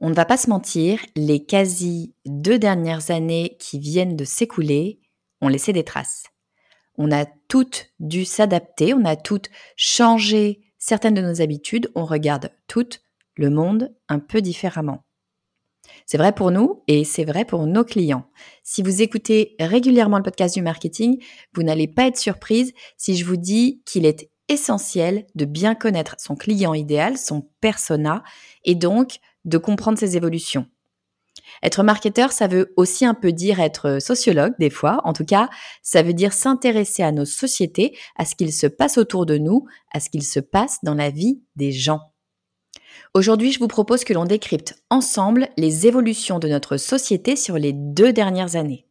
On ne va pas se mentir, les quasi deux dernières années qui viennent de s'écouler ont laissé des traces. On a toutes dû s'adapter, on a toutes changé certaines de nos habitudes, on regarde toutes le monde un peu différemment. C'est vrai pour nous et c'est vrai pour nos clients. Si vous écoutez régulièrement le podcast du marketing, vous n'allez pas être surprise si je vous dis qu'il est essentiel de bien connaître son client idéal, son persona, et donc de comprendre ses évolutions. Être marketeur, ça veut aussi un peu dire être sociologue des fois. En tout cas, ça veut dire s'intéresser à nos sociétés, à ce qu'il se passe autour de nous, à ce qu'il se passe dans la vie des gens. Aujourd'hui, je vous propose que l'on décrypte ensemble les évolutions de notre société sur les deux dernières années.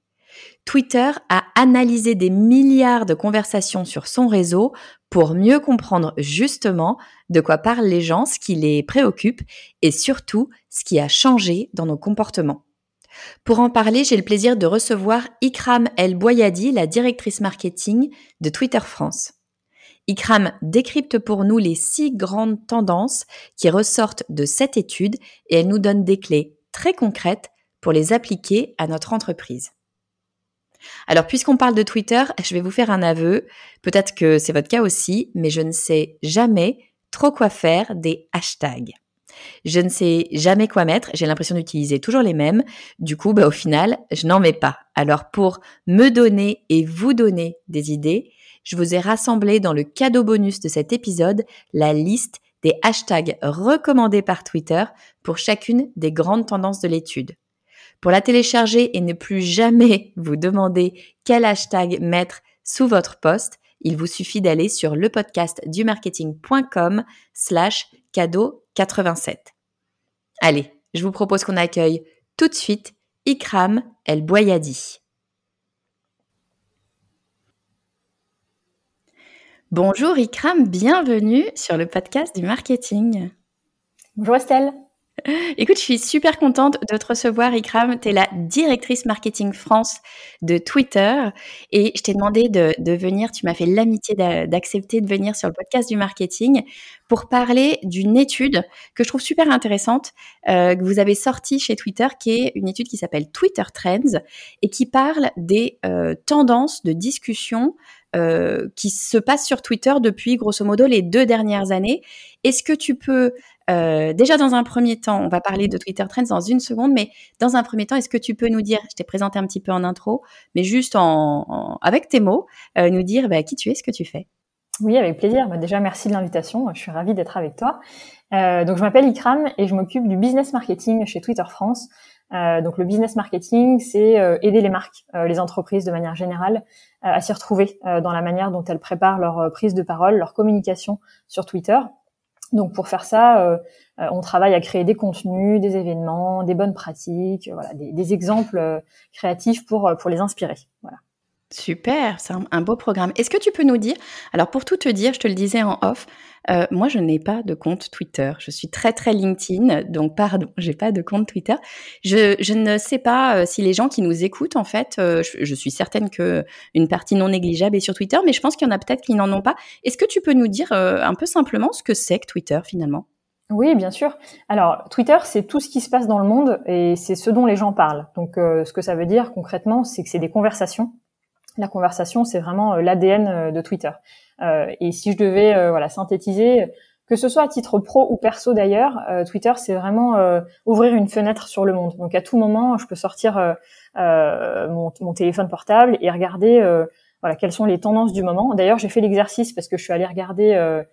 Twitter a analysé des milliards de conversations sur son réseau pour mieux comprendre justement de quoi parlent les gens, ce qui les préoccupe et surtout ce qui a changé dans nos comportements. Pour en parler, j'ai le plaisir de recevoir Ikram El Boyadi, la directrice marketing de Twitter France. Ikram décrypte pour nous les six grandes tendances qui ressortent de cette étude et elle nous donne des clés très concrètes pour les appliquer à notre entreprise. Alors, puisqu'on parle de Twitter, je vais vous faire un aveu. Peut-être que c'est votre cas aussi, mais je ne sais jamais trop quoi faire des hashtags. Je ne sais jamais quoi mettre, j'ai l'impression d'utiliser toujours les mêmes. Du coup, bah, au final, je n'en mets pas. Alors pour me donner et vous donner des idées, je vous ai rassemblé dans le cadeau bonus de cet épisode la liste des hashtags recommandés par Twitter pour chacune des grandes tendances de l'étude. Pour la télécharger et ne plus jamais vous demander quel hashtag mettre sous votre poste, il vous suffit d'aller sur le podcast du marketing.com slash cadeau 87. Allez, je vous propose qu'on accueille tout de suite Ikram El Boyadi. Bonjour Ikram, bienvenue sur le podcast du marketing. Bonjour Estelle. Écoute, je suis super contente de te recevoir, Ikram. Tu es la directrice marketing France de Twitter et je t'ai demandé de, venir, tu m'as fait l'amitié d'accepter de venir sur le podcast du marketing pour parler d'une étude que je trouve super intéressante euh, que vous avez sortie chez Twitter, qui est une étude qui s'appelle Twitter Trends et qui parle des euh, tendances de discussion euh, qui se passent sur Twitter depuis grosso modo les deux dernières années. Est-ce que tu peux euh, déjà, dans un premier temps, on va parler de Twitter Trends dans une seconde, mais dans un premier temps, est-ce que tu peux nous dire, je t'ai présenté un petit peu en intro, mais juste en, avec tes mots, euh, nous dire bah, qui tu es, ce que tu fais Oui, avec plaisir. Bah, déjà, merci de l'invitation. Je suis ravie d'être avec toi. Euh, donc, je m'appelle Ikram et je m'occupe du business marketing chez Twitter France. Donc, le business marketing, c'est aider les marques, les entreprises de manière générale, à s'y retrouver dans la manière dont elles préparent leur prise de parole, leur communication sur Twitter donc pour faire ça, euh, euh, on travaille à créer des contenus, des événements, des bonnes pratiques, voilà, des, exemples euh, créatifs pour pour les inspirer. Voilà. Super, c'est un, beau programme. Est-ce que tu peux nous dire, alors pour tout te dire, je te le disais en off, euh, moi je n'ai pas de compte Twitter. Je suis très très LinkedIn, donc pardon, j'ai pas de compte Twitter. Je, je ne sais pas euh, si les gens qui nous écoutent, en fait, euh, je, suis certaine que une partie non négligeable est sur Twitter, mais je pense qu'il y en a peut-être qui n'en ont pas. Est-ce que tu peux nous dire un peu simplement ce que c'est que Twitter finalement? Oui, bien sûr. Alors, Twitter, c'est tout ce qui se passe dans le monde et c'est ce dont les gens parlent. Donc, ce que ça veut dire concrètement, c'est que c'est des conversations la conversation, c'est vraiment euh, l'ADN euh, de Twitter. Euh, et si je devais voilà synthétiser, que ce soit à titre pro ou perso d'ailleurs, Twitter, c'est vraiment ouvrir une fenêtre sur le monde. Donc à tout moment, je peux sortir mon, mon, téléphone portable et regarder voilà quelles sont les tendances du moment. D'ailleurs, j'ai fait l'exercice parce que je suis allée regarder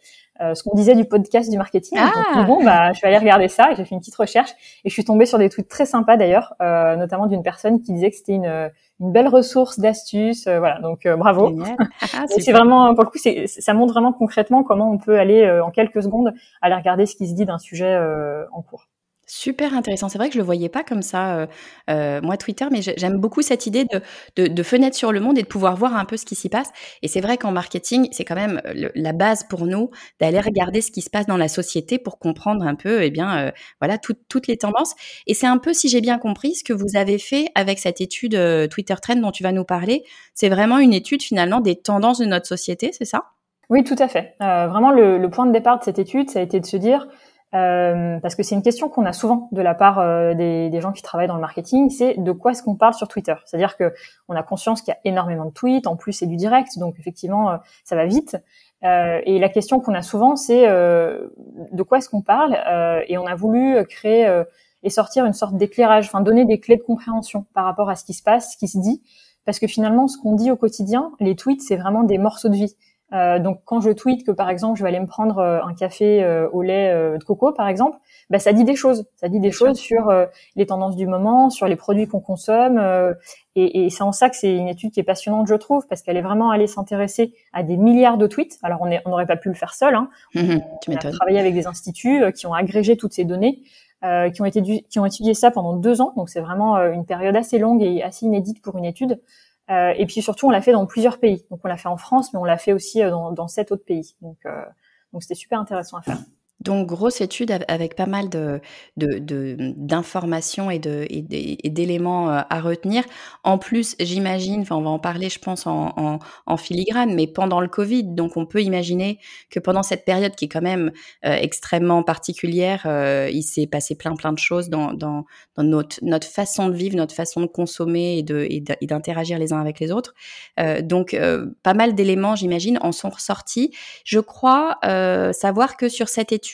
ce qu'on disait du podcast du marketing. Ah. bon, bah, je suis allée regarder ça et j'ai fait une petite recherche et je suis tombée sur des tweets très sympas d'ailleurs, notamment d'une personne qui disait que c'était une une belle ressource d'astuces. Euh, voilà, donc euh, bravo. Ah, c'est vraiment, pour le coup, ça montre vraiment concrètement comment on peut aller euh, en quelques secondes aller regarder ce qui se dit d'un sujet en cours. Super intéressant. C'est vrai que je le voyais pas comme ça, euh, euh, moi Twitter, mais j'aime beaucoup cette idée de, fenêtre sur le monde et de pouvoir voir un peu ce qui s'y passe. Et c'est vrai qu'en marketing, c'est quand même la base pour nous d'aller regarder ce qui se passe dans la société pour comprendre un peu, eh bien, euh, voilà, toutes les tendances. Et c'est un peu, si j'ai bien compris, ce que vous avez fait avec cette étude Twitter Trend dont tu vas nous parler. C'est vraiment une étude finalement des tendances de notre société, c'est ça? Oui, tout à fait. vraiment, le point de départ de cette étude, ça a été de se dire euh, parce que c'est une question qu'on a souvent de la part euh, des, gens qui travaillent dans le marketing, c'est de quoi est-ce qu'on parle sur Twitter C'est-à-dire que on a conscience qu'il y a énormément de tweets, en plus c'est du direct, donc effectivement euh, ça va vite. et la question qu'on a souvent, c'est de quoi est-ce qu'on parle Et on a voulu créer et sortir une sorte d'éclairage, enfin donner des clés de compréhension par rapport à ce qui se passe, ce qui se dit, parce que finalement ce qu'on dit au quotidien, les tweets, c'est vraiment des morceaux de vie. Euh, donc quand je tweete que par exemple je vais aller me prendre euh, un café euh, au lait de coco par exemple, bah, ça dit des choses. Ça dit des choses sur les tendances du moment, sur les produits qu'on consomme. et, et c'est en ça que c'est une étude qui est passionnante je trouve parce qu'elle est vraiment allée s'intéresser à des milliards de tweets. Alors on n'aurait pas pu le faire seul. Hein. Mmh on, a travaillé avec des instituts qui ont agrégé toutes ces données. qui ont été qui ont étudié ça pendant deux ans, donc c'est vraiment une période assez longue et assez inédite pour une étude. Euh, et puis surtout, on l'a fait dans plusieurs pays. Donc on l'a fait en France, mais on l'a fait aussi euh, dans, dans sept autres pays. Donc euh, donc c'était super intéressant à faire. Donc, grosse étude avec pas mal de, d'informations et, de, et d'éléments euh, à retenir. En plus, j'imagine, enfin, on va en parler, je pense, en, filigrane, mais pendant le Covid, donc on peut imaginer que pendant cette période qui est quand même euh, extrêmement particulière, euh, il s'est passé plein, plein de choses dans, dans, notre, notre façon de vivre, notre façon de consommer et, de, et d'interagir les uns avec les autres. donc, pas mal d'éléments, j'imagine, en sont ressortis. Je crois savoir que sur cette étude,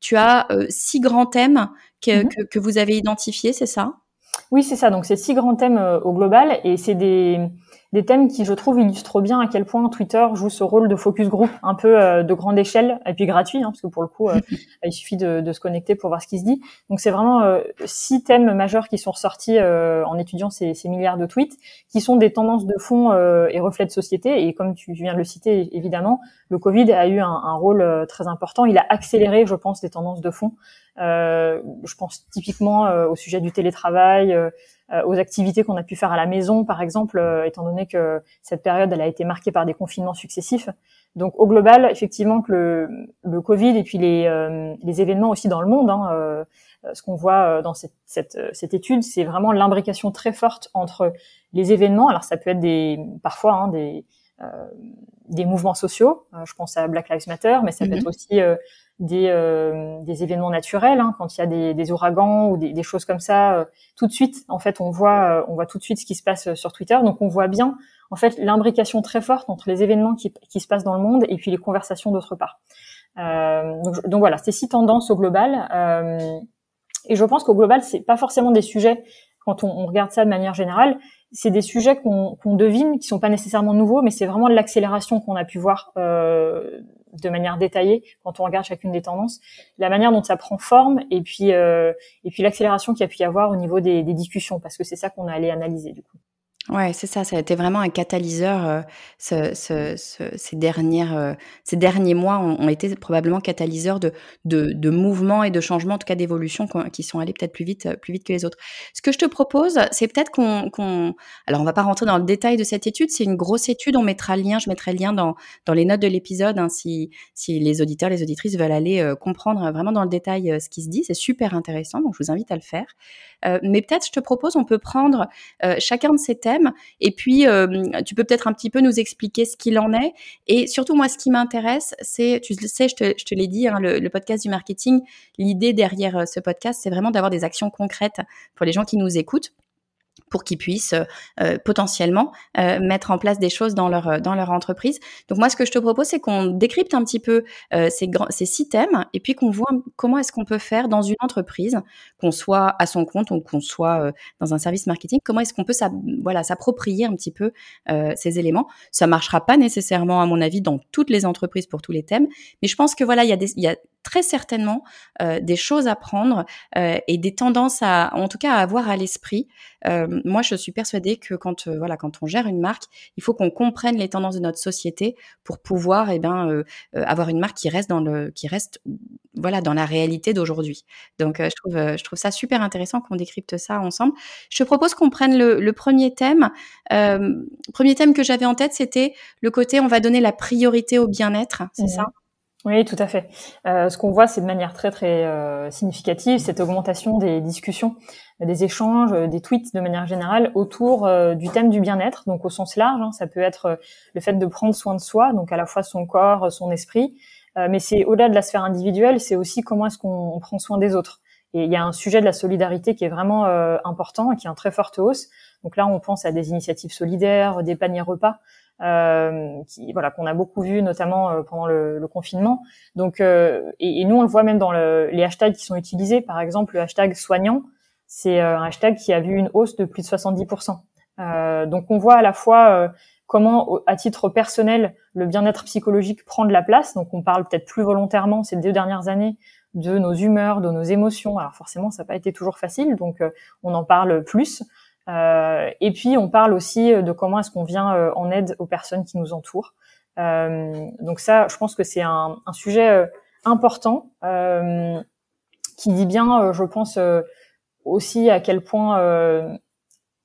tu as euh, six grands thèmes mmh que, que, vous avez identifiés, c'est ça? Oui, c'est ça. Donc, c'est six grands thèmes euh, au global et c'est des, des thèmes qui, je trouve, illustrent bien à quel point Twitter joue ce rôle de focus group un peu euh, de grande échelle et puis gratuit, hein, parce que pour le coup, euh, il suffit de, de, se connecter pour voir ce qui se dit. Donc c'est vraiment euh, six thèmes majeurs qui sont ressortis en étudiant ces, ces, milliards de tweets, qui sont des tendances de fond et reflets de société. Et comme tu viens de le citer, évidemment, le Covid a eu un, un rôle très important. Il a accéléré, je pense, des tendances de fond. je pense typiquement au sujet du télétravail. Euh, aux activités qu'on a pu faire à la maison, par exemple, euh, étant donné que cette période elle a été marquée par des confinements successifs. Donc au global, effectivement, que le, le Covid et puis les, euh, les événements aussi dans le monde, hein, ce qu'on voit dans cette, cette, cette étude, c'est vraiment l'imbrication très forte entre les événements. Alors ça peut être des parfois hein, des des mouvements sociaux. je pense à Black Lives Matter, mais ça peut mm-hmm. être aussi des, euh, des événements naturels, hein, quand il y a des, des ouragans ou des, des, choses comme ça, euh, tout de suite, en fait, on voit, euh, on voit tout de suite ce qui se passe sur Twitter. Donc, on voit bien, en fait, l'imbrication très forte entre les événements qui, qui, se passent dans le monde et puis les conversations d'autre part. donc, donc, voilà, c'est six tendances au global. et je pense qu'au global, c'est pas forcément des sujets quand on, on, regarde ça de manière générale, c'est des sujets qu'on devine, qui sont pas nécessairement nouveaux, mais c'est vraiment l'accélération qu'on a pu voir euh, de manière détaillée quand on regarde chacune des tendances, la manière dont ça prend forme et puis euh, et puis l'accélération qu'il y a pu y avoir au niveau des, des discussions, parce que c'est ça qu'on a allé analyser du coup. Ouais, c'est ça, ça a été vraiment un catalyseur. Euh, ce, ce, ce, ces dernières, euh, ces derniers mois ont, ont, été probablement catalyseurs de, de, de mouvements et de changements, en tout cas d'évolution, qui sont allés peut-être plus vite, plus vite que les autres. Ce que je te propose, c'est peut-être qu'on, qu'on, alors on va pas rentrer dans le détail de cette étude, c'est une grosse étude. On mettra le lien, je mettrai le lien dans, dans les notes de l'épisode, hein, si, si les auditeurs, les auditrices veulent aller euh, comprendre vraiment dans le détail ce qui se dit. C'est super intéressant, donc je vous invite à le faire. Euh, mais peut-être, je te propose, on peut prendre euh, chacun de ces thèmes et puis euh, tu peux peut-être un petit peu nous expliquer ce qu'il en est. Et surtout, moi, ce qui m'intéresse, c'est, tu le sais, je te, l'ai dit, hein, le, le, podcast du marketing, l'idée derrière ce podcast, c'est vraiment d'avoir des actions concrètes pour les gens qui nous écoutent pour qu'ils puissent euh, potentiellement euh, mettre en place des choses dans leur dans leur entreprise. Donc moi, ce que je te propose, c'est qu'on décrypte un petit peu euh, ces ces six thèmes et puis qu'on voit comment est-ce qu'on peut faire dans une entreprise, qu'on soit à son compte ou qu'on soit dans un service marketing, comment est-ce qu'on peut voilà s'approprier un petit peu ces éléments. Ça marchera pas nécessairement, à mon avis, dans toutes les entreprises pour tous les thèmes, mais je pense que voilà, il y a des il y a très certainement des choses à prendre et des tendances à, en tout cas, à avoir à l'esprit. moi, je suis persuadée que quand, voilà, quand on gère une marque, il faut qu'on comprenne les tendances de notre société pour pouvoir, eh ben, avoir une marque qui reste dans le, qui reste, voilà, dans la réalité d'aujourd'hui. Donc, je trouve, je trouve ça super intéressant qu'on décrypte ça ensemble. Je te propose qu'on prenne le, le premier thème. premier thème que j'avais en tête, c'était le côté on va donner la priorité au bien-être, c'est mmh ça? Oui, tout à fait. Euh, ce qu'on voit, c'est de manière très très euh, significative cette augmentation des discussions, des échanges, des tweets de manière générale autour euh, du thème du bien-être, donc au sens large. Hein, ça peut être le fait de prendre soin de soi, donc à la fois son corps, son esprit, mais c'est au-delà de la sphère individuelle, c'est aussi comment est-ce qu'on prend soin des autres. Et il y a un sujet de la solidarité qui est vraiment important et qui est en très forte hausse. Donc là, on pense à des initiatives solidaires, des paniers repas euh, qui, voilà, qu'on a beaucoup vu notamment euh, pendant le, le, confinement. Donc, euh, et, et, nous on le voit même dans le, les hashtags qui sont utilisés. Par exemple, le hashtag soignant, c'est un hashtag qui a vu une hausse de plus de 70%. donc, on voit à la fois comment, à titre personnel, le bien-être psychologique prend de la place. Donc, on parle peut-être plus volontairement ces deux dernières années de nos humeurs, de nos émotions. Alors forcément, ça n'a pas été toujours facile, donc on en parle plus. Euh, et puis on parle aussi de comment est-ce qu'on vient euh, en aide aux personnes qui nous entourent. Euh, donc ça, je pense que c'est un, un, sujet important qui dit bien, je pense aussi à quel point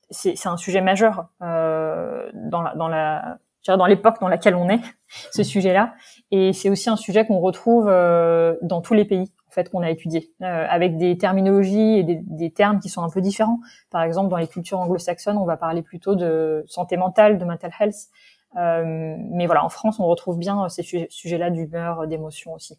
c'est un sujet majeur dans la, dans la dans l'époque dans laquelle on est, ce sujet-là. Et c'est aussi un sujet qu'on retrouve dans tous les pays en fait qu'on a étudié, euh, avec des terminologies et des, des, termes qui sont un peu différents. Par exemple, dans les cultures anglo-saxonnes, on va parler plutôt de santé mentale, de mental health, euh, mais voilà, en France, on retrouve bien euh, ces sujets-là d'humeur, euh, d'émotion aussi.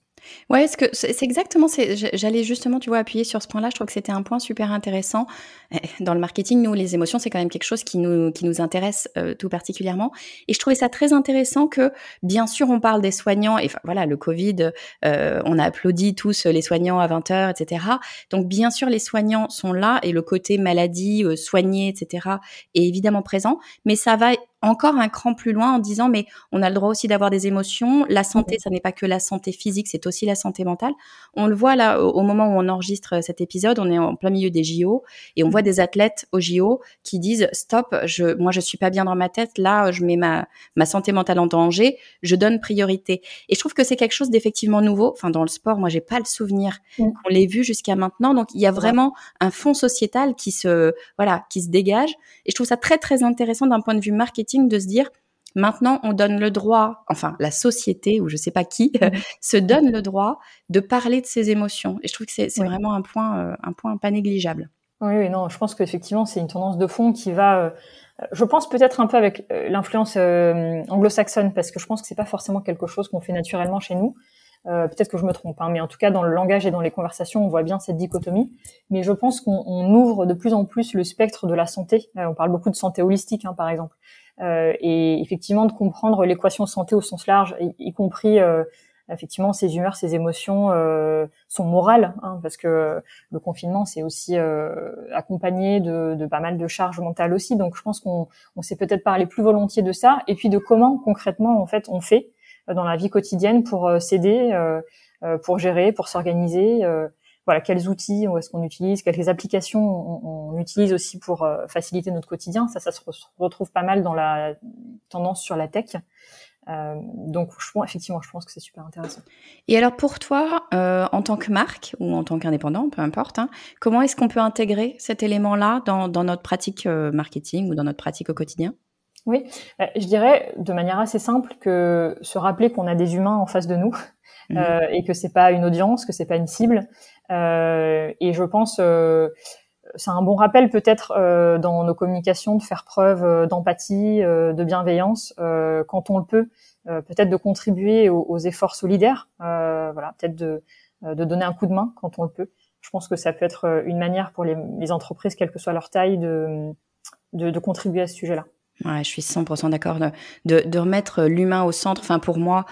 Ouais, ce que c'est exactement. J'allais justement, tu vois, appuyer sur ce point-là. Je trouve que c'était un point super intéressant. Eh, dans le marketing, nous, les émotions, c'est quand même quelque chose qui nous qui nous intéresse tout particulièrement. Et je trouvais ça très intéressant que, bien sûr, on parle des soignants. Et voilà, le Covid, euh, on a applaudi tous les soignants à 20 heures, etc. Donc, bien sûr, les soignants sont là et le côté maladie, euh, soigné, etc. est évidemment présent. Mais ça va encore un cran plus loin en disant mais on a le droit aussi d'avoir des émotions. La santé, ça n'est pas que la santé physique, c'est aussi la santé mentale. On le voit là au, moment où on enregistre cet épisode, on est en plein milieu des JO et on voit des athlètes aux JO qui disent stop, je, moi je suis pas bien dans ma tête, là je mets ma ma santé mentale en danger, je donne priorité. Et je trouve que c'est quelque chose d'effectivement nouveau. Enfin dans le sport, moi j'ai pas le souvenir qu'on l'ait vu jusqu'à maintenant. Donc il y a vraiment un fond sociétal qui se voilà qui se dégage. Et je trouve ça très très intéressant d'un point de vue marketing de se dire maintenant on donne le droit, enfin la société ou je sais pas qui mm. se donne le droit de parler de ses émotions. Et je trouve que c'est vraiment un point, euh, un point pas négligeable. Oui, oui, non, je pense qu'effectivement c'est une tendance de fond qui va, euh, je pense peut-être un peu avec euh, l'influence anglo-saxonne parce que je pense que c'est pas forcément quelque chose qu'on fait naturellement chez nous. peut-être que je me trompe, hein, mais en tout cas dans le langage et dans les conversations, on voit bien cette dichotomie. Mais je pense qu'on ouvre de plus en plus le spectre de la santé. on parle beaucoup de santé holistique, hein, par exemple. Euh, et effectivement de comprendre l'équation santé au sens large, y, compris euh, effectivement ses humeurs, ses émotions, euh, son moral, hein, parce que le confinement c'est aussi euh, accompagné de, de, pas mal de charges mentales aussi. Donc je pense qu'on on s'est peut-être parlé plus volontiers de ça, et puis de comment concrètement en fait on fait dans la vie quotidienne pour s'aider, pour gérer, pour s'organiser voilà, quels outils est-ce qu'on utilise, quelles applications on, utilise aussi pour euh, faciliter notre quotidien. Ça, ça se retrouve pas mal dans la tendance sur la tech. Euh, donc, je pense, effectivement, je pense que c'est super intéressant. Et alors, pour toi, euh, en tant que marque ou en tant qu'indépendant, peu importe, hein, comment est-ce qu'on peut intégrer cet élément-là dans, dans, notre pratique marketing ou dans notre pratique au quotidien? Oui, je dirais de manière assez simple que se rappeler qu'on a des humains en face de nous mmh. et que c'est pas une audience, que c'est pas une cible, euh, et je pense euh, c'est un bon rappel peut-être euh, dans nos communications de faire preuve d'empathie, de bienveillance quand on le peut, peut-être de contribuer aux, efforts solidaires, voilà, peut-être de, de donner un coup de main quand on le peut. Je pense que ça peut être une manière pour les, les entreprises, quelle que soit leur taille, de, de, de contribuer à ce sujet-là. Ouais, je suis 100% d'accord de, de, remettre l'humain au centre. Enfin, pour moi,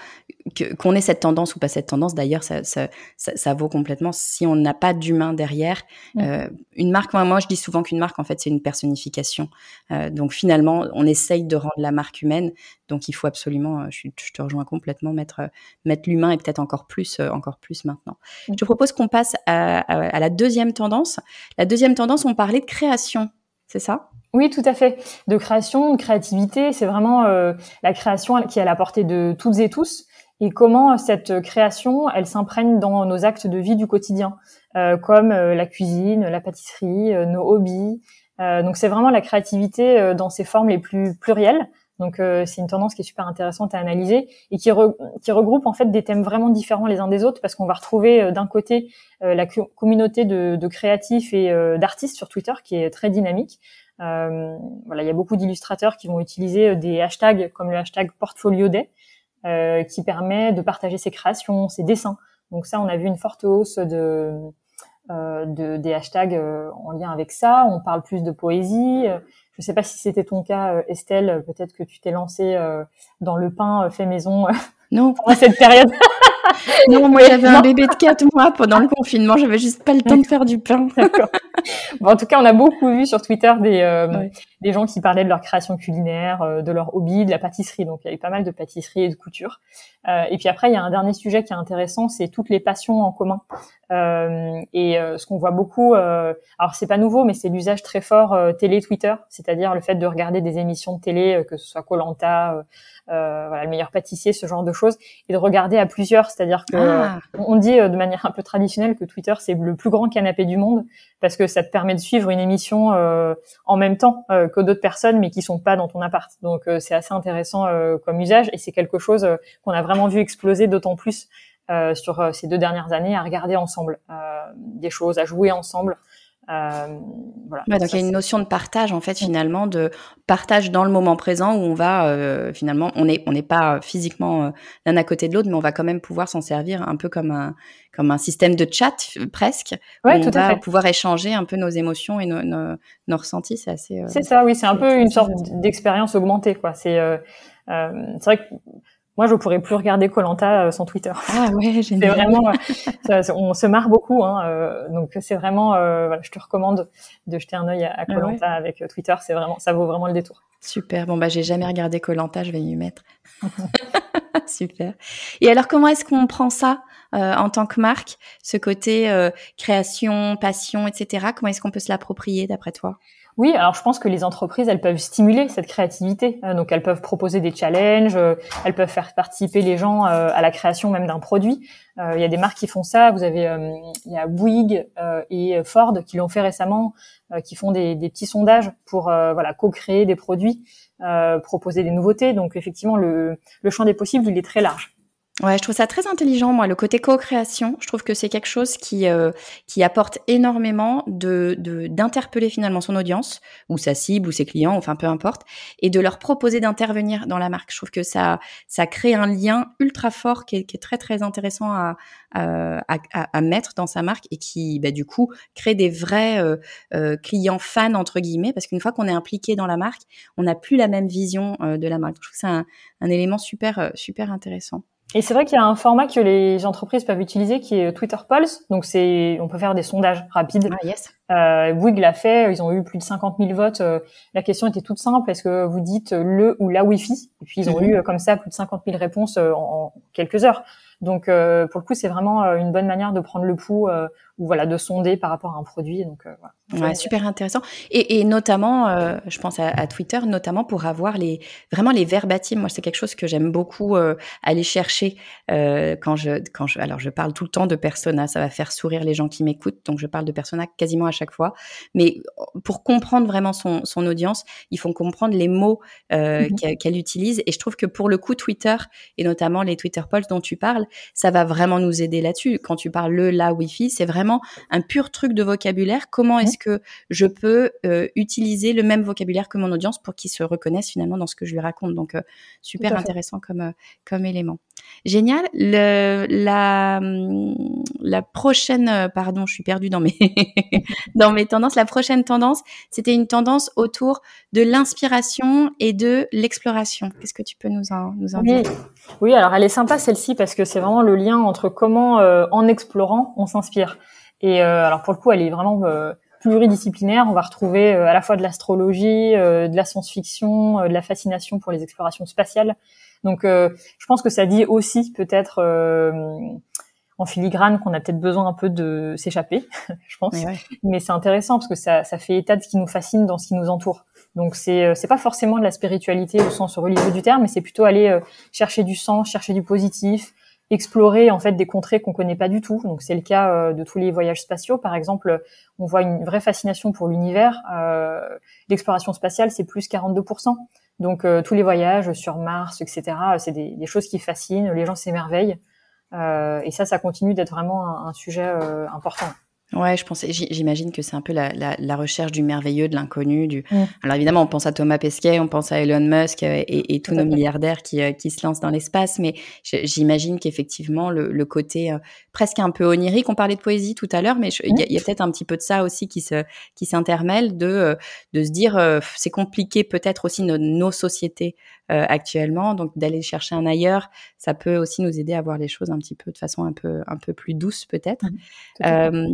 qu'on ait cette tendance ou pas cette tendance, d'ailleurs, ça, ça, ça, vaut complètement. Si on n'a pas d'humain derrière, mm. euh, une marque, moi, moi, je dis souvent qu'une marque, en fait, c'est une personnification. Euh, donc, finalement, on essaye de rendre la marque humaine. Donc, il faut absolument, euh, je, je te rejoins complètement, mettre, mettre l'humain et peut-être encore plus, encore plus maintenant. Mm. Je te propose qu'on passe à, à la deuxième tendance. La deuxième tendance, on parlait de création, c'est ça? Oui, tout à fait. De création, de créativité, c'est vraiment euh, la création qui est à la portée de toutes et tous. Et comment cette création, elle s'imprègne dans nos actes de vie du quotidien, euh, comme euh, la cuisine, la pâtisserie, nos hobbies. donc c'est vraiment la créativité dans ses formes les plus plurielles. Donc c'est une tendance qui est super intéressante à analyser et qui, regroupe en fait des thèmes vraiment différents les uns des autres parce qu'on va retrouver d'un côté la communauté de, créatifs et d'artistes sur Twitter qui est très dynamique. Euh, voilà, il y a beaucoup d'illustrateurs qui vont utiliser euh, des hashtags comme le hashtag Portfolio Day, euh, qui permet de partager ses créations, ses dessins. Donc ça, on a vu une forte hausse de, euh, de des hashtags en lien avec ça. On parle plus de poésie. Je ne sais pas si c'était ton cas, Estelle. Peut-être que tu t'es lancée dans le pain fait maison. Non. pendant cette période. non, moi j'avais un bébé de 4 mois pendant le confinement, j'avais juste pas le temps de faire du pain. Bon, en tout cas, on a beaucoup vu sur Twitter des, euh, des gens qui parlaient de leur création culinaire, euh, de leur hobby, de la pâtisserie. Donc il y a eu pas mal de pâtisserie et de couture. Euh, et puis après, il y a un dernier sujet qui est intéressant, c'est toutes les passions en commun. et ce qu'on voit beaucoup, alors c'est pas nouveau, mais c'est l'usage très fort télé-Twitter, c'est-à-dire le fait de regarder des émissions de télé, que ce soit Colanta, euh, voilà, le meilleur pâtissier, ce genre de choses, et de regarder à plusieurs. C'est-à-dire que ah. on dit euh, de manière un peu traditionnelle que Twitter c'est le plus grand canapé du monde parce que ça te permet de suivre une émission euh, en même temps que d'autres personnes, mais qui sont pas dans ton appart. Donc c'est assez intéressant comme usage et c'est quelque chose qu'on a vraiment vu exploser d'autant plus sur ces deux dernières années à regarder ensemble des choses, à jouer ensemble. Euh, voilà. donc il y a une notion de partage en fait finalement de partage dans le moment présent où on va euh, finalement on est on n'est pas physiquement euh, l'un à côté de l'autre mais on va quand même pouvoir s'en servir un peu comme un comme un système de chat presque ouais, où tout on à va fait. pouvoir échanger un peu nos émotions et nos, nos, nos ressentis c'est assez c'est ça oui c'est un peu une sorte d'expérience augmentée quoi c'est c'est vrai que moi, je pourrais plus regarder Colanta euh, sans Twitter. Ah ouais, génial. C'est vraiment, ça, on se marre beaucoup, hein, euh, donc c'est vraiment, euh, voilà, je te recommande de jeter un œil à Colanta ah avec Twitter. C'est vraiment, ça vaut vraiment le détour. Super. Bon bah, j'ai jamais regardé Colanta, je vais y mettre. Super. Et alors, comment est-ce qu'on prend ça en tant que marque, ce côté création, passion, etc. Comment est-ce qu'on peut se l'approprier d'après toi? Oui, alors je pense que les entreprises, elles peuvent stimuler cette créativité. Euh, donc elles peuvent proposer des challenges, euh, elles peuvent faire participer les gens euh, à la création même d'un produit. Il y a des marques qui font ça. Vous avez, il y a Bouygues et Ford qui l'ont fait récemment, qui font des, petits sondages pour voilà co-créer des produits, proposer des nouveautés. Donc effectivement, le, le champ des possibles, il est très large. Ouais, je trouve ça très intelligent, moi, le côté co-création. Je trouve que c'est quelque chose qui euh, qui apporte énormément de d'interpeller finalement son audience ou sa cible ou ses clients, enfin peu importe, et de leur proposer d'intervenir dans la marque. Je trouve que ça ça crée un lien ultra fort qui est, qui est très très intéressant à, à, à, mettre dans sa marque et qui bah, du coup crée des vrais euh, euh, clients fans entre guillemets parce qu'une fois qu'on est impliqué dans la marque, on n'a plus la même vision de la marque. Je trouve que c'est un, un élément super super intéressant. Et c'est vrai qu'il y a un format que les entreprises peuvent utiliser qui est Twitter Pulse. Donc c'est, on peut faire des sondages rapides. Ah, yes. Euh, Bouygues l'a fait. Ils ont eu plus de 50 000 votes. Euh, la question était toute simple. Est-ce que vous dites le ou la Wi-Fi? Et puis ils ont mhm. eu comme ça plus de 50 000 réponses euh, en, quelques heures. Donc euh, pour le coup, c'est vraiment euh, une bonne manière de prendre le pouls euh, ou voilà de sonder par rapport à un produit. Donc voilà. Ouais, super intéressant. Et, et notamment, je pense à, à, Twitter, notamment pour avoir les vraiment les verbatims. Moi, c'est quelque chose que j'aime beaucoup aller chercher quand je quand je alors je parle tout le temps de persona. Ça va faire sourire les gens qui m'écoutent, donc je parle de persona quasiment à chaque fois. Mais pour comprendre vraiment son, son audience, il faut comprendre les mots mm-hmm. qu'elle utilise. Et je trouve que pour le coup, Twitter et notamment les Twitter polls dont tu parles, ça va vraiment nous aider là-dessus. Quand tu parles le, la, Wi-Fi, c'est vraiment un pur truc de vocabulaire. Comment est-ce que je peux euh, utiliser le même vocabulaire que mon audience pour qu'ils se reconnaissent finalement dans ce que je lui raconte? Donc, euh, super intéressant comme, euh, comme élément. Génial. Le, la, la prochaine, pardon, je suis perdue dans mes, dans mes tendances. La prochaine tendance, c'était une tendance autour de l'inspiration et de l'exploration. Qu'est-ce que tu peux nous en, nous en dire? Oui, alors elle est sympa celle-ci parce que c'est vraiment le lien entre comment, euh, en explorant, on s'inspire. Et euh, alors pour le coup, elle est vraiment pluridisciplinaire. On va retrouver à la fois de l'astrologie, de la science-fiction, de la fascination pour les explorations spatiales. Donc, euh, je pense que ça dit aussi peut-être euh, en filigrane qu'on a peut-être besoin un peu de s'échapper, je pense. Mais, c'est intéressant parce que ça, ça fait état de ce qui nous fascine dans ce qui nous entoure. Donc c'est euh, c'est pas forcément de la spiritualité au sens religieux du terme, mais c'est plutôt aller chercher du sens, chercher du positif, explorer en fait des contrées qu'on connaît pas du tout. Donc c'est le cas de tous les voyages spatiaux. Par exemple, on voit une vraie fascination pour l'univers. Euh, L'exploration spatiale, c'est plus 42%. Donc euh, tous les voyages sur Mars, etc., c'est des, des, choses qui fascinent, les gens s'émerveillent. Euh, et ça, ça continue d'être vraiment un, un sujet euh, important. Ouais, je pense, j'imagine que c'est un peu la, la, la, recherche du merveilleux, de l'inconnu. Du... Mm. Alors évidemment, on pense à Thomas Pesquet, on pense à Elon Musk euh, et, et tous nos milliardaires qui, euh, qui se lancent dans l'espace, mais j'imagine qu'effectivement le, le, côté euh, presque un peu onirique. On parlait de poésie tout à l'heure, mais il y a, a peut-être un petit peu de ça aussi qui se qui s'intermêle, de de se dire c'est compliqué peut-être aussi nos, nos sociétés euh, actuellement. Donc d'aller chercher un ailleurs, ça peut aussi nous aider à voir les choses un petit peu de façon un peu un peu plus douce peut-être. euh,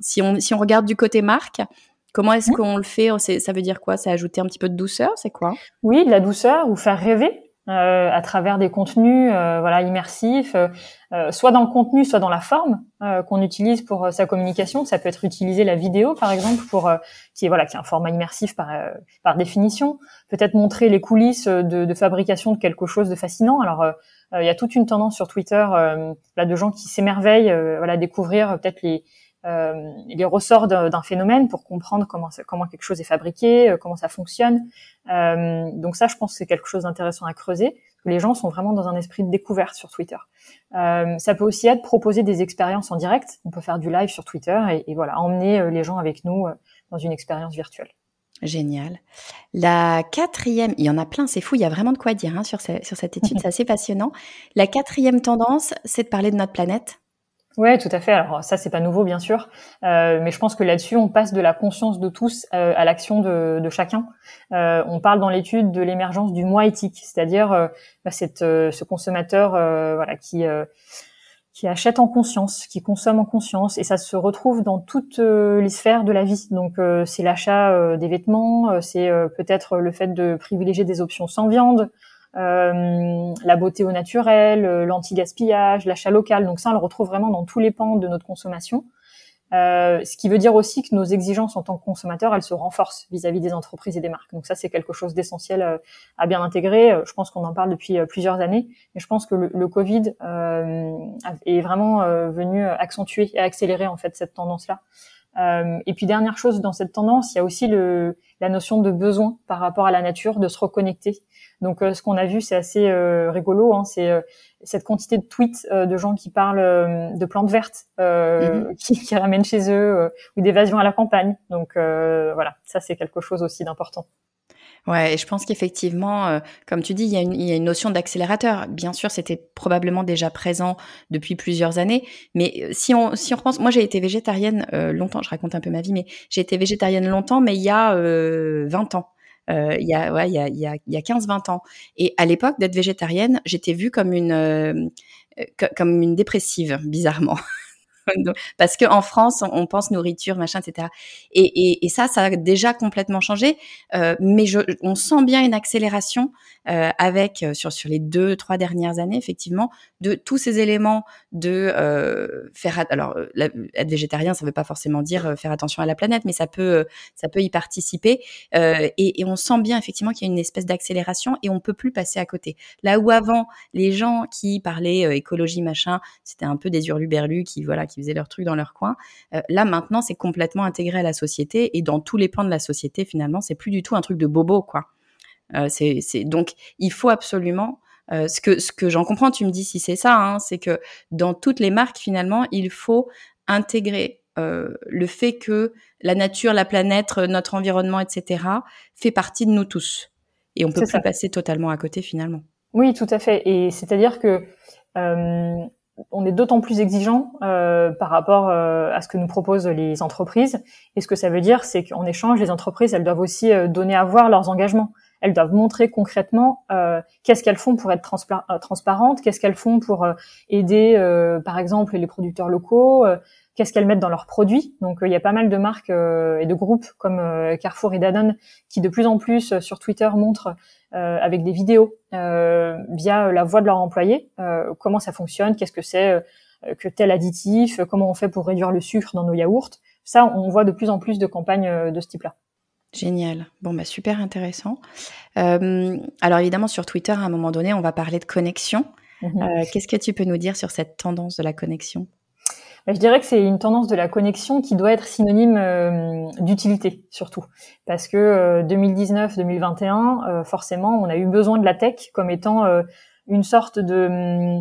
si on si on regarde du côté marque, Comment est-ce qu'on le fait? Ça veut dire quoi? C'est ajouter un petit peu de douceur? C'est quoi? Oui, de la douceur ou faire rêver? Euh, à travers des contenus euh, voilà immersifs, euh, soit dans le contenu, soit dans la forme qu'on utilise pour sa communication. Ça peut être utilisé la vidéo par exemple pour qui est voilà qui est un format immersif par par définition. Peut-être montrer les coulisses de, de, fabrication de quelque chose de fascinant. Alors il y a toute une tendance sur Twitter là de gens qui s'émerveillent voilà découvrir peut-être les euh, les ressorts d'un phénomène pour comprendre comment comment quelque chose est fabriqué, euh, comment ça fonctionne. Euh, donc ça, je pense que c'est quelque chose d'intéressant à creuser. Les gens sont vraiment dans un esprit de découverte sur Twitter. Euh, ça peut aussi être proposer des expériences en direct. On peut faire du live sur Twitter et, et voilà, emmener euh, les gens avec nous dans une expérience virtuelle. Génial. La quatrième, il y en a plein, c'est fou, il y a vraiment de quoi dire hein, sur, sur cette étude, c'est assez passionnant. La quatrième tendance, c'est de parler de notre planète. Ouais, tout à fait. Alors ça, c'est pas nouveau, bien sûr, euh, mais je pense que là-dessus, on passe de la conscience de tous euh, à l'action de, chacun. Euh, on parle dans l'étude de l'émergence du moi éthique, c'est-à-dire bah, ce consommateur, voilà, qui qui achète en conscience, qui consomme en conscience, et ça se retrouve dans toutes les sphères de la vie. Donc c'est l'achat des vêtements, c'est peut-être le fait de privilégier des options sans viande. Euh, la beauté au naturel, euh, l'anti-gaspillage, l'achat local. Donc ça, on le retrouve vraiment dans tous les pans de notre consommation. Euh, ce qui veut dire aussi que nos exigences en tant que consommateurs, elles se renforcent vis-à-vis des entreprises et des marques. Donc ça, c'est quelque chose d'essentiel euh, à bien intégrer. Je pense qu'on en parle depuis plusieurs années, mais je pense que le, Covid euh, est vraiment venu accentuer et accélérer en fait cette tendance-là. Et puis dernière chose dans cette tendance, il y a aussi le, la notion de besoin par rapport à la nature, de se reconnecter. Donc euh, ce qu'on a vu, c'est assez euh, rigolo, hein, c'est euh, cette quantité de tweets de gens qui parlent de plantes vertes, mm-hmm. qui, qui, ramènent chez eux, ou d'évasion à la campagne. Donc voilà, ça c'est quelque chose aussi d'important. Ouais, et je pense qu'effectivement, comme tu dis, il y, a une, il y a une notion d'accélérateur. Bien sûr, c'était probablement déjà présent depuis plusieurs années, mais si on si on repense, moi j'ai été végétarienne longtemps. Je raconte un peu ma vie, mais j'ai été végétarienne longtemps, mais il y a 20 ans. Euh, il y a ouais, il y a, il y a, il y a 15-20 ans. Et à l'époque, d'être végétarienne, j'étais vue comme une euh, comme une dépressive, bizarrement. parce que en France, on, pense nourriture, machin, etc. Et, et, et, ça, ça a déjà complètement changé. Euh, mais je, on sent bien une accélération euh, avec euh, sur sur les deux, trois dernières années, effectivement, de tous ces éléments de euh, faire. Alors, euh, être végétarien, ça ne veut pas forcément dire euh, faire attention à la planète, mais ça peut ça peut y participer. Et, on sent bien effectivement qu'il y a une espèce d'accélération et on peut plus passer à côté. Là où avant, les gens qui parlaient écologie, machin, c'était un peu des hurluberlus qui voilà qui faisaient leur truc dans leur coin. Là, maintenant, c'est complètement intégré à la société et dans tous les pans de la société, finalement, c'est plus du tout un truc de bobo, quoi. C'est, donc, il faut absolument euh, ce que, ce que j'en comprends, tu me dis si c'est ça, hein, c'est que dans toutes les marques, finalement, il faut intégrer le fait que la nature, la planète, notre environnement, etc., fait partie de nous tous. Et on peut plus passer totalement à côté, finalement. Oui, tout à fait. Et c'est-à-dire que on est d'autant plus exigeant euh, par rapport euh, à ce que nous proposent les entreprises. Et ce que ça veut dire, c'est qu'en échange, les entreprises, elles doivent aussi euh, donner à voir leurs engagements. Elles doivent montrer concrètement qu'est-ce qu'elles font pour être transparentes, qu'est-ce qu'elles font pour aider, par exemple, les producteurs locaux, qu'est-ce qu'elles mettent dans leurs produits. Donc il y a pas mal de marques et de groupes comme Carrefour et Danone qui de plus en plus sur Twitter montrent euh, avec des vidéos euh, via la voix de leur employé, euh, comment ça fonctionne, qu'est-ce que c'est que tel additif, comment on fait pour réduire le sucre dans nos yaourts. Ça, on voit de plus en plus de campagnes de ce type-là. Génial. Bon, bah super intéressant. Euh, alors évidemment, sur Twitter, à un moment donné, on va parler de connexion. Mhm. Euh, Qu'est-ce que tu peux nous dire sur cette tendance de la connexion? Je dirais que c'est une tendance de la connexion qui doit être synonyme euh, d'utilité surtout, parce que 2019-2021, euh, euh, forcément, on a eu besoin de la tech comme étant une sorte de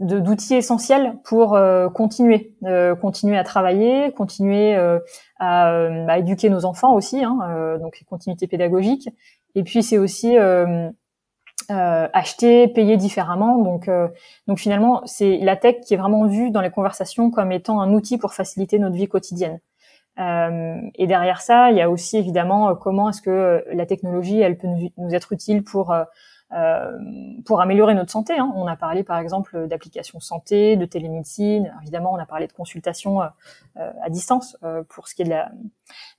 d'outils essentiels pour continuer, continuer à travailler, continuer à, éduquer nos enfants aussi, hein, donc continuité pédagogique. Et puis c'est aussi euh, acheter, payer différemment. Donc, euh, donc finalement, c'est la tech qui est vraiment vue dans les conversations comme étant un outil pour faciliter notre vie quotidienne. Euh, et derrière ça, il y a aussi évidemment comment est-ce que la technologie, elle peut nous, être utile pour pour améliorer notre santé. Hein. On a parlé par exemple d'applications santé, de télémédecine. Évidemment, on a parlé de consultation à distance pour ce qui est de la,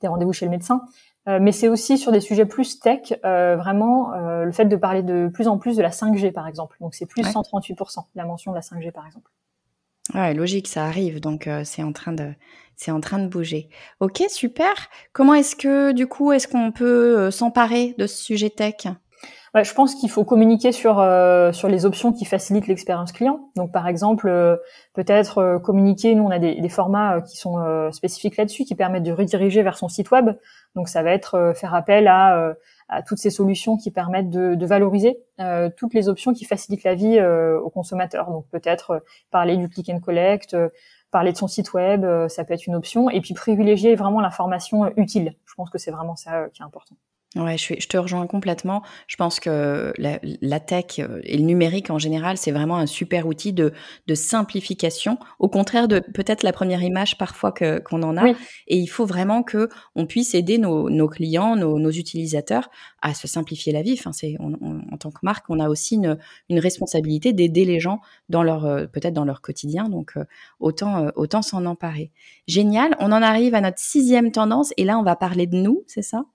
des rendez-vous chez le médecin. Euh, mais c'est aussi sur des sujets plus tech, euh, vraiment euh, le fait de parler de plus en plus de la 5G par exemple. Donc c'est plus 138% la mention de la 5G par exemple. Ouais, logique, ça arrive, donc c'est en train de c'est en train de bouger. Ok, super. Comment est-ce que du coup est-ce qu'on peut s'emparer de ce sujet tech? Bah, je pense qu'il faut communiquer sur euh, sur les options qui facilitent l'expérience client. Donc par exemple, euh, peut-être euh, communiquer. Nous, on a des, des formats qui sont spécifiques là-dessus, qui permettent de rediriger vers son site web. Donc ça va être faire appel à à toutes ces solutions qui permettent de, de valoriser toutes les options qui facilitent la vie aux consommateurs. Donc peut-être parler du click and collect, parler de son site web, ça peut être une option. Et puis privilégier vraiment l'information utile. Je pense que c'est vraiment ça qui est important. Ouais, je, je, te rejoins complètement. Je pense que la, la, tech euh, et le numérique en général, c'est vraiment un super outil de, de simplification. Au contraire de peut-être la première image parfois que qu'on en a. Et il faut vraiment que on puisse aider nos, nos clients, nos, nos, utilisateurs à se simplifier la vie. Enfin, c'est en tant que marque, on a aussi une, une responsabilité d'aider les gens dans leur euh, peut-être dans leur quotidien. Donc euh, autant autant s'en emparer. Génial. On en arrive à notre sixième tendance et là, on va parler de nous, c'est ça?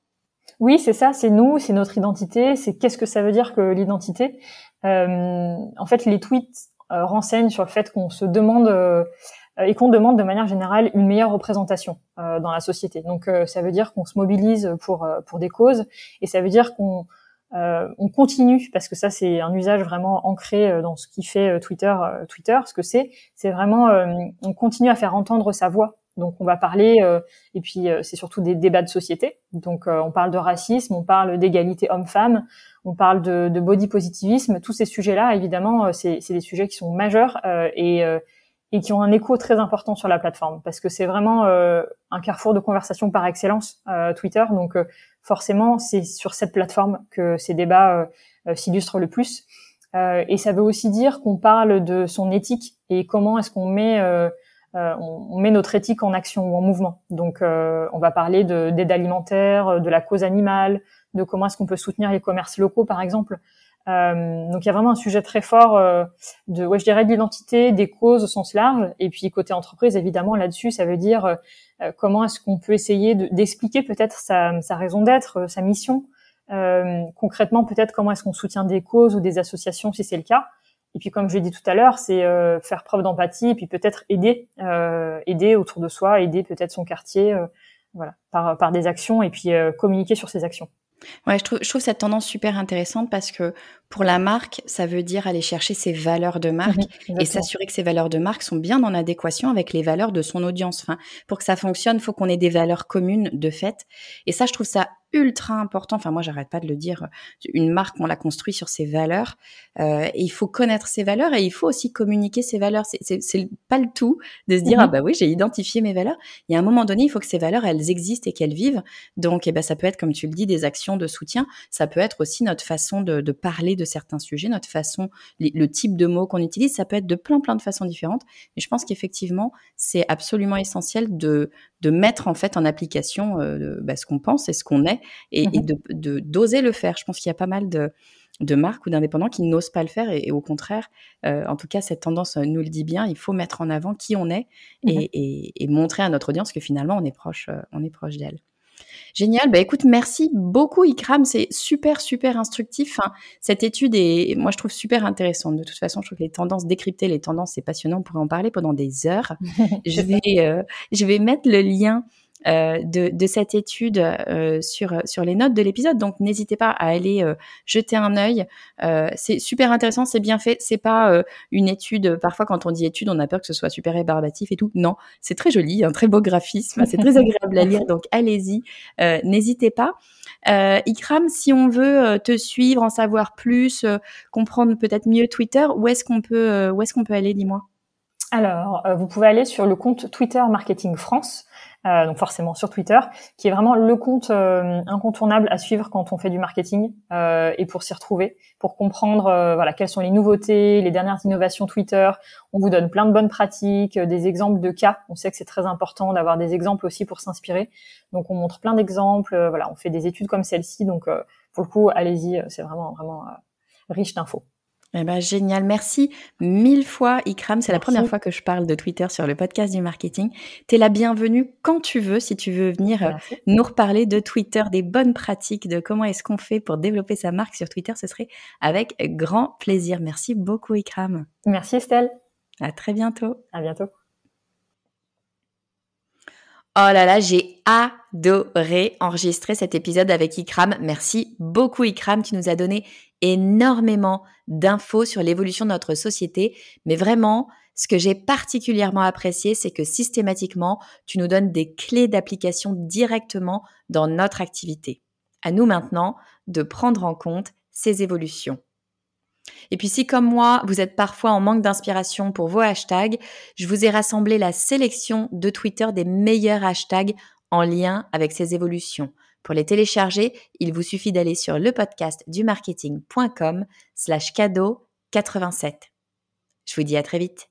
Oui, c'est ça, c'est nous, c'est notre identité, c'est qu'est-ce que ça veut dire que l'identité. Euh, en fait, les tweets euh, renseignent sur le fait qu'on se demande euh, et qu'on demande de manière générale une meilleure représentation dans la société. Donc, ça veut dire qu'on se mobilise pour pour des causes et ça veut dire qu'on on continue parce que ça c'est un usage vraiment ancré dans ce qui fait Twitter. Twitter, ce que c'est, c'est vraiment on continue à faire entendre sa voix donc on va parler, euh, et puis euh, c'est surtout des débats de société. Donc euh, on parle de racisme, on parle d'égalité homme-femme, on parle de, de, body positivisme. Tous ces sujets-là, évidemment, c'est des sujets qui sont majeurs et, et qui ont un écho très important sur la plateforme, parce que c'est vraiment un carrefour de conversation par excellence, Twitter. Donc forcément, c'est sur cette plateforme que ces débats s'illustrent le plus. et ça veut aussi dire qu'on parle de son éthique et comment est-ce qu'on met euh, on, met notre éthique en action ou en mouvement. Donc, euh, on va parler d'aide alimentaire, de la cause animale, de comment est-ce qu'on peut soutenir les commerces locaux, par exemple. Euh, donc, il y a vraiment un sujet très fort de, ouais, je dirais, de l'identité, des causes au sens large. Et puis, côté entreprise, évidemment, là-dessus, ça veut dire comment est-ce qu'on peut essayer d'expliquer peut-être sa, sa, raison d'être, sa mission. concrètement, peut-être comment est-ce qu'on soutient des causes ou des associations, si c'est le cas. Et puis, comme je l'ai dit tout à l'heure, c'est euh, faire preuve d'empathie et puis peut-être aider, euh, aider autour de soi, aider peut-être son quartier, euh, voilà, par, par des actions et puis communiquer sur ces actions. Ouais, je trouve, je trouve cette tendance super intéressante parce que pour la marque, ça veut dire aller chercher ses valeurs de marque mhm, et s'assurer que ces valeurs de marque sont bien en adéquation avec les valeurs de son audience. Enfin, pour que ça fonctionne, faut qu'on ait des valeurs communes de fait. Et ça, je trouve ça ultra important. Enfin, moi, j'arrête pas de le dire. Une marque, on la construit sur ses valeurs. Euh, et il faut connaître ses valeurs et il faut aussi communiquer ses valeurs. C'est pas le tout de se dire, ah mhm. bah oui, j'ai identifié mes valeurs. Il y a un moment donné, il faut que ces valeurs, elles existent et qu'elles vivent. Donc, eh ben, ça peut être, comme tu le dis, des actions de soutien. Ça peut être aussi notre façon de, de parler de certains sujets, notre façon, le type de mots qu'on utilise. Ça peut être de plein, plein de façons différentes. Et je pense qu'effectivement, c'est absolument essentiel de, de mettre en fait en application euh, bah, ce qu'on pense et ce qu'on est et, mmh de d'oser le faire. Je pense qu'il y a pas mal de, de marques ou d'indépendants qui n'osent pas le faire et, au contraire, euh, en tout cas, cette tendance nous le dit bien, il faut mettre en avant qui on est mmh et, et, montrer à notre audience que finalement on est proche, euh, on est proche d'elle. Génial. Bah écoute, merci beaucoup Ikram. C'est super super instructif. Hein. Cette étude est, moi je trouve super intéressante. De toute façon, je trouve que les tendances décrypter les tendances, c'est passionnant. On pourrait en parler pendant des heures. je vais euh, je vais mettre le lien euh, de, de, cette étude euh, sur, sur les notes de l'épisode. Donc n'hésitez pas à aller euh, jeter un œil. c'est super intéressant, c'est bien fait. C'est pas une étude. Parfois, quand on dit étude, on a peur que ce soit super rébarbatif et tout. Non, c'est très joli, un très beau graphisme, c'est très agréable à lire. Donc allez-y, n'hésitez pas. Euh, Ikram, si on veut te suivre, en savoir plus, comprendre peut-être mieux Twitter, où est-ce qu'on peut, où est-ce qu'on peut aller, dis-moi? Alors, vous pouvez aller sur le compte Twitter Marketing France. Euh, donc forcément sur Twitter, qui est vraiment le compte euh, incontournable à suivre quand on fait du marketing euh, et pour s'y retrouver, pour comprendre voilà quelles sont les nouveautés, les dernières innovations Twitter. On vous donne plein de bonnes pratiques, des exemples de cas. On sait que c'est très important d'avoir des exemples aussi pour s'inspirer. Donc on montre plein d'exemples. voilà, on fait des études comme celle-ci. Donc pour le coup, allez-y, c'est vraiment vraiment riche d'infos. Eh ben, génial. Merci mille fois, Ikram. C'est la première fois que je parle de Twitter sur le podcast du marketing. Tu es la bienvenue quand tu veux, si tu veux venir euh, nous reparler de Twitter, des bonnes pratiques, de comment est-ce qu'on fait pour développer sa marque sur Twitter. Ce serait avec grand plaisir. Merci beaucoup, Ikram. Merci, Estelle. À très bientôt. À bientôt. Oh là là, j'ai adoré enregistrer cet épisode avec Ikram. Merci beaucoup, Ikram. Tu nous as donné énormément d'infos sur l'évolution de notre société. Mais vraiment, ce que j'ai particulièrement apprécié, c'est que systématiquement, tu nous donnes des clés d'application directement dans notre activité. À nous maintenant de prendre en compte ces évolutions. Et puis si comme moi, vous êtes parfois en manque d'inspiration pour vos hashtags, je vous ai rassemblé la sélection de Twitter des meilleurs hashtags en lien avec ces évolutions. Pour les télécharger, il vous suffit d'aller sur le podcast du marketing.com slash cadeau 87. Je vous dis à très vite.